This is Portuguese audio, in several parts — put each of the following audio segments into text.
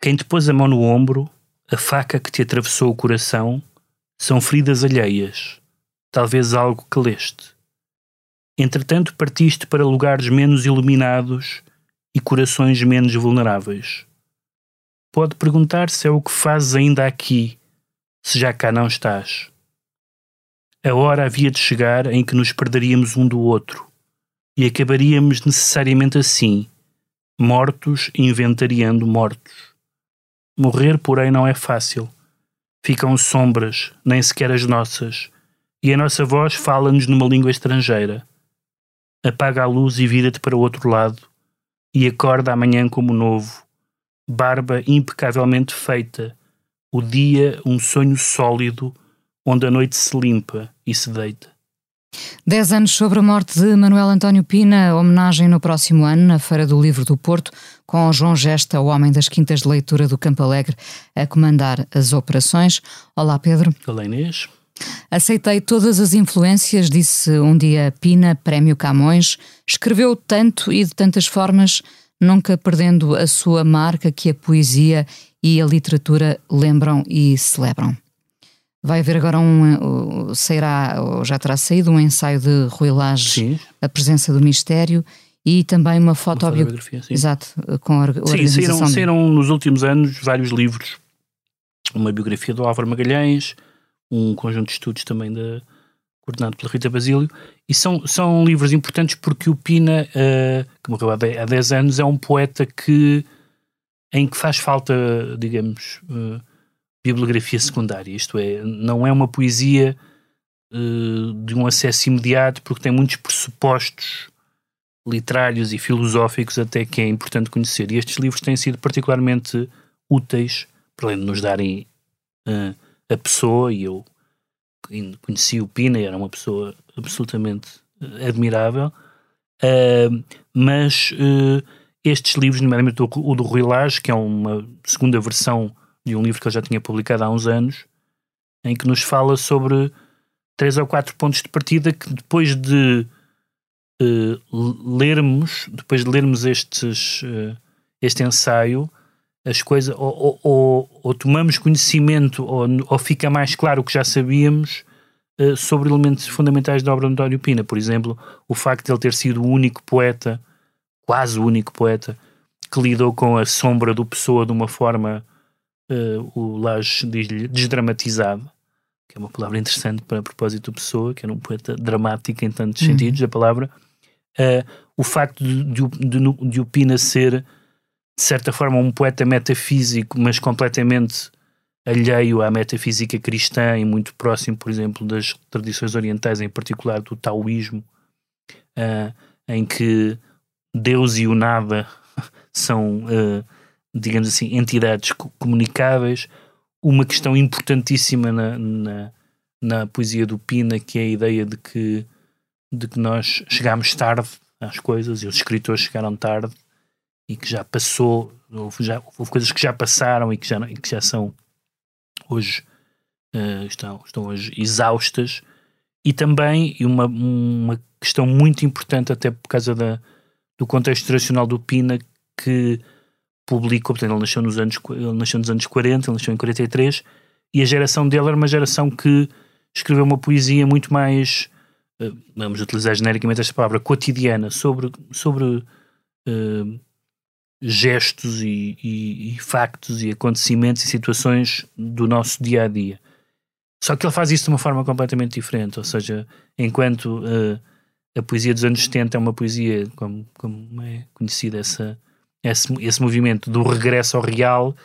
Quem te pôs a mão no ombro, a faca que te atravessou o coração, são feridas alheias, talvez algo que leste. Entretanto, partiste para lugares menos iluminados e corações menos vulneráveis. Pode perguntar se é o que fazes ainda aqui, se já cá não estás. A hora havia de chegar em que nos perderíamos um do outro e acabaríamos necessariamente assim, mortos inventariando mortos. Morrer, porém, não é fácil. Ficam sombras, nem sequer as nossas, e a nossa voz fala-nos numa língua estrangeira. Apaga a luz e vira-te para o outro lado, e acorda amanhã como novo, barba impecavelmente feita, o dia um sonho sólido, onde a noite se limpa e se deita. Dez anos sobre a morte de Manuel António Pina, homenagem no próximo ano na Feira do Livro do Porto, com João Gesta, o homem das quintas de leitura do Campo Alegre, a comandar as operações. Olá, Pedro. Olá, Inês. Aceitei todas as influências, disse um dia Pina, Prémio Camões. Escreveu tanto e de tantas formas, nunca perdendo a sua marca que a poesia e a literatura lembram e celebram. Vai haver agora um. Sairá, ou já terá saído, um ensaio de Rui Lage, Sim. A Presença do Mistério, e também uma fotobiografia. fotografia, sim. Exato, com a Sim, saíram, saíram nos últimos anos vários livros. Uma biografia do Álvaro Magalhães, um conjunto de estudos também da, coordenado pela Rita Basílio, e são, são livros importantes porque o Pina, eh, que morreu há de- há 10 anos, é um poeta que em que faz falta, digamos, eh, bibliografia secundária, isto é, não é uma poesia eh, de um acesso imediato porque tem muitos pressupostos literários e filosóficos até que é importante conhecer. E estes livros têm sido particularmente úteis, para além de nos darem eh, a pessoa, e eu conheci o Pina, era uma pessoa absolutamente eh, admirável, eh, mas estes livros, nomeadamente o, o do Rui Lage, que é uma segunda versão de um livro que ele já tinha publicado há uns anos, em que nos fala sobre três ou quatro pontos de partida que depois de eh, lermos, depois de lermos estes, eh, este ensaio, as coisas ou, ou- ou- tomamos conhecimento ou, ou fica mais claro o que já sabíamos eh, sobre elementos fundamentais da obra de António Pina. Por exemplo, o facto de ele ter sido o único poeta, quase o único poeta, que lidou com a sombra do Pessoa de uma forma, eh, o Lage diz-lhe, desdramatizada, que é uma palavra interessante para propósito do Pessoa, que era um poeta dramático em tantos Uhum. sentidos da palavra. Eh, o facto de, de, o- de, de o Pina ser, de certa forma, um poeta metafísico, mas completamente alheio à metafísica cristã e muito próximo, por exemplo, das tradições orientais, em particular do taoísmo, eh, em que Deus e o nada são, eh, digamos assim, entidades co- comunicáveis. Uma questão importantíssima na, na, na poesia do Pina, que é a ideia de que, de que nós chegámos tarde às coisas e os escritores chegaram tarde e que já passou, houve, já, houve coisas que já passaram e que já, e que já são hoje eh, estão, estão hoje exaustas e também uma, uma questão muito importante até por causa da, do contexto geracional do Pina que publicou, portanto ele nasceu nos anos, ele nasceu nos anos 40, ele nasceu em 43 e a geração dele era uma geração que escreveu uma poesia muito mais eh, vamos utilizar genericamente esta palavra cotidiana sobre, sobre eh, gestos e, e- e factos e acontecimentos e situações do nosso dia a dia. Só que ele faz isso de uma forma completamente diferente, ou seja, enquanto eh, a poesia dos anos 70 é uma poesia, como, como é conhecida essa, esse, esse movimento do regresso ao real,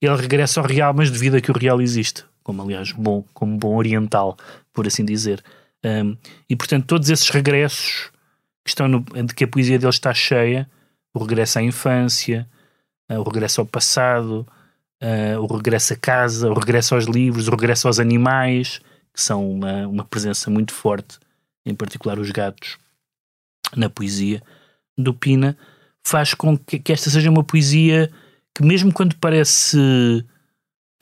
ele regressa ao real, mas devido a que o real existe, como aliás bom, como bom oriental, por assim dizer. Um, e portanto, todos esses regressos que estão no, de que a poesia dele está cheia, o regresso à infância, eh, o regresso ao passado, uh, o regresso a casa, o regresso aos livros, o regresso aos animais, que são uma, uma presença muito forte, em particular os gatos, na poesia do Pina, faz com que, que esta seja uma poesia que mesmo quando parece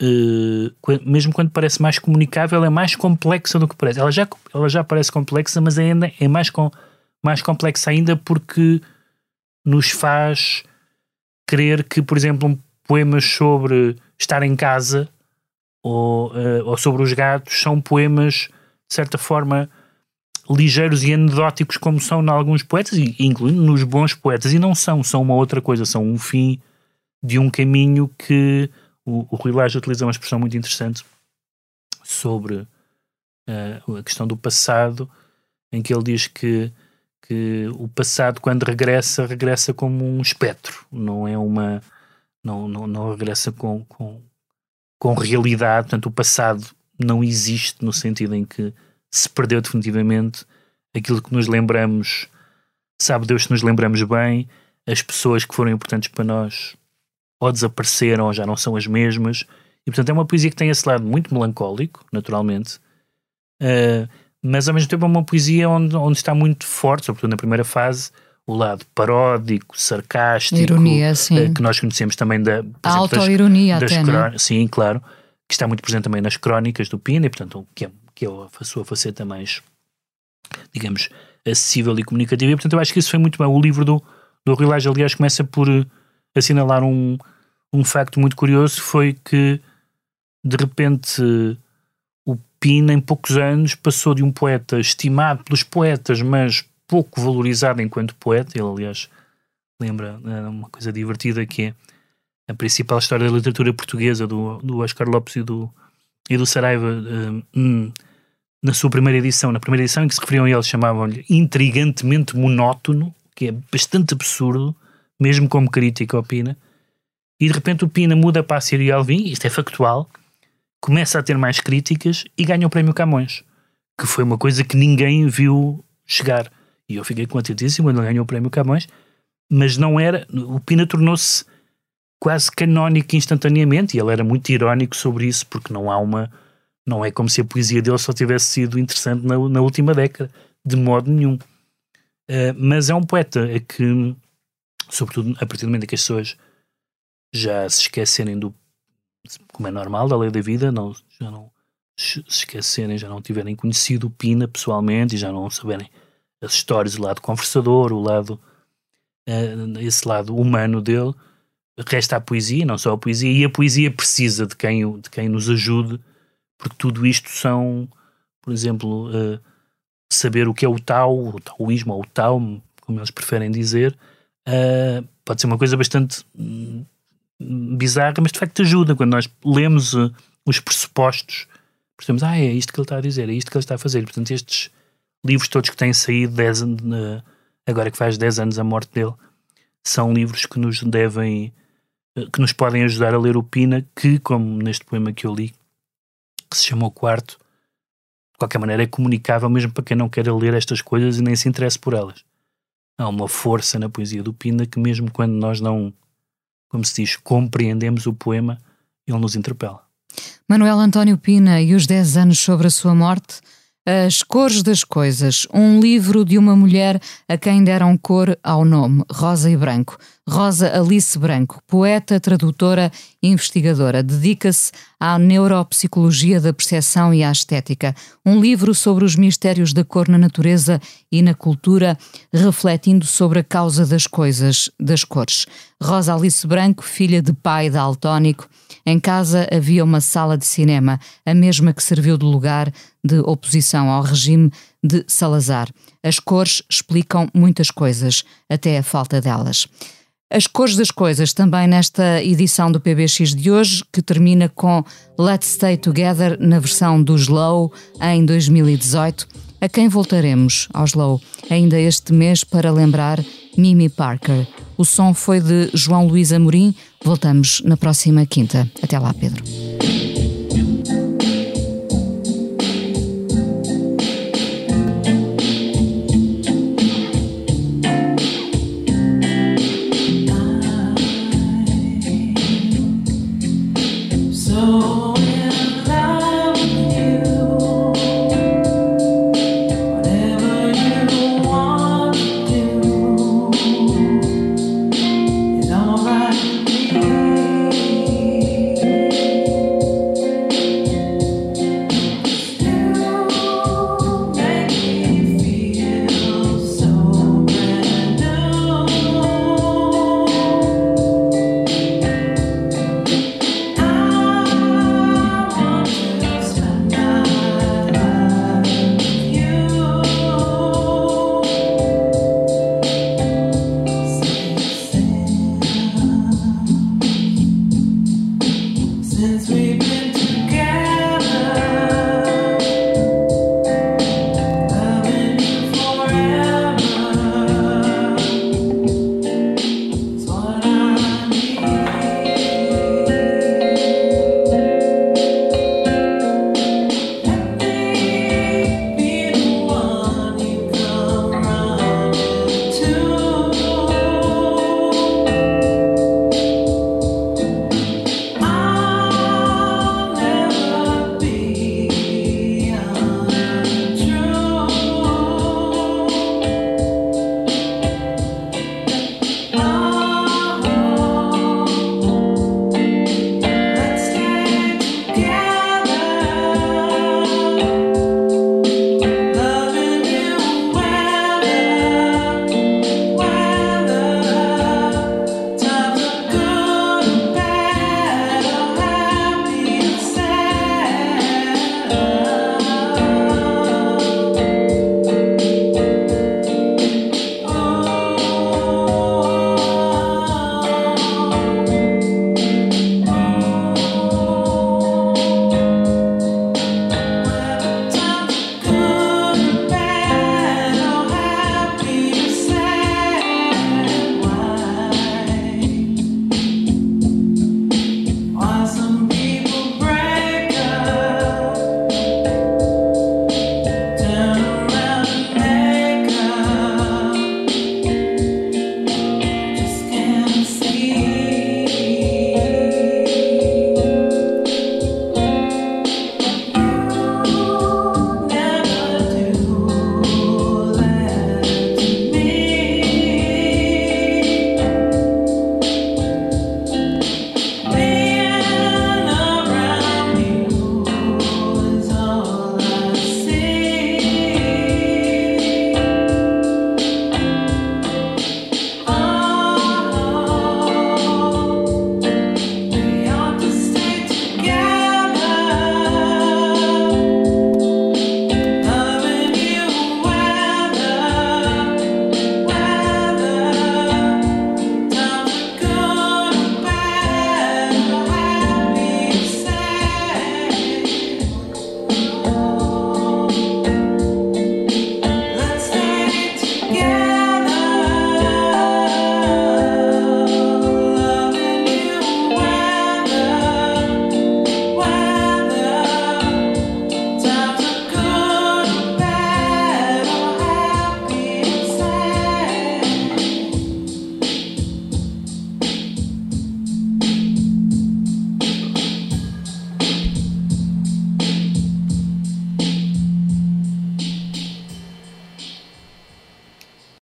uh, mesmo quando parece mais comunicável é mais complexa do que parece. Ela já, ela já parece complexa mas ainda é mais, com, mais complexa ainda porque nos faz crer que por exemplo um poemas sobre estar em casa ou, uh, ou sobre os gatos são poemas de certa forma ligeiros e anedóticos como são em alguns poetas, incluindo nos bons poetas, e não são, são uma outra coisa, são um fim de um caminho que o, o Rui Lage utiliza uma expressão muito interessante sobre uh, a questão do passado, em que ele diz que, que o passado, quando regressa, regressa como um espectro, não é uma. não, não, não regressa com, com, com realidade, portanto, o passado não existe no sentido em que se perdeu definitivamente aquilo que nos lembramos, sabe Deus se nos lembramos bem, as pessoas que foram importantes para nós ou desapareceram ou já não são as mesmas. E portanto é uma poesia que tem esse lado muito melancólico, naturalmente, uh, mas ao mesmo tempo é uma poesia onde, onde está muito forte, sobretudo na primeira fase, o lado paródico, sarcástico, Ironia, uh, que nós conhecemos também da autoironia das, até, das é? sim, claro, que está muito presente também nas crónicas do Pina, e portanto que é, que é a sua faceta mais, digamos, acessível e comunicativa. E portanto eu acho que isso foi muito bem. O livro do, do Rui Lage, aliás, começa por assinalar um, um facto muito curioso, foi que de repente o Pina em poucos anos passou de um poeta estimado pelos poetas, mas pouco valorizado enquanto poeta, ele aliás lembra é uma coisa divertida que é a principal história da literatura portuguesa do, do Oscar Lopes e do, e do Saraiva um, na sua primeira edição, na primeira edição em que se referiam a ele, chamavam-lhe intrigantemente monótono, que é bastante absurdo, mesmo como crítica opina, e de repente o Pina muda para a Síria Alvim, isto é factual, começa a ter mais críticas e ganha o prémio Camões, que foi uma coisa que ninguém viu chegar. E eu fiquei contentíssimo quando ele ganhou o prémio Camões, mas não era. O Pina tornou-se quase canónico instantaneamente e ele era muito irónico sobre isso, porque não há uma. Não é como se a poesia dele só tivesse sido interessante na, na última década, de modo nenhum. Uh, mas é um poeta que sobretudo a partir do momento em que as pessoas já se esquecerem do como é normal da lei da vida, não, já não se esquecerem, já não tiverem conhecido o Pina pessoalmente e já não saberem as histórias, o lado conversador, o lado uh, esse lado humano dele, resta a poesia, não só a poesia, e a poesia precisa de quem, de quem nos ajude, porque tudo isto são, por exemplo, uh, saber o que é o Tao, o Taoísmo, ou o Tao, como eles preferem dizer, uh, pode ser uma coisa bastante hum, bizarra, mas de facto ajuda quando nós lemos uh, os pressupostos, percebemos, ah, é isto que ele está a dizer, é isto que ele está a fazer. Portanto, estes livros todos que têm saído dez, agora que faz 10 anos a morte dele, são livros que nos devem, que nos podem ajudar a ler o Pina, que, como neste poema que eu li, que se chama O Quarto, de qualquer maneira é comunicável mesmo para quem não quer ler estas coisas e nem se interesse por elas há uma força na poesia do Pina que, mesmo quando nós não, como se diz, compreendemos o poema, ele nos interpela. Manuel António Pina e os 10 anos sobre a sua morte as Cores das Coisas, um livro de uma mulher a quem deram cor ao nome, Rosa e Branco. Rosa Alice Branco, poeta, tradutora e investigadora, dedica-se à neuropsicologia da percepção e à estética. Um livro sobre os mistérios da cor na natureza e na cultura, refletindo sobre a causa das coisas, das cores. Rosa Alice Branco, filha de pai daltónico, em casa havia uma sala de cinema, a mesma que serviu de lugar de oposição ao regime de Salazar. As cores explicam muitas coisas, até a falta delas. As cores das coisas também nesta edição do PBX de hoje, que termina com Let's Stay Together na versão do Slow em 2018, a quem voltaremos ao Slow ainda este mês para lembrar Mimi Parker. O som foi de João Luís Amorim. Voltamos na próxima quinta. Até lá, Pedro. Since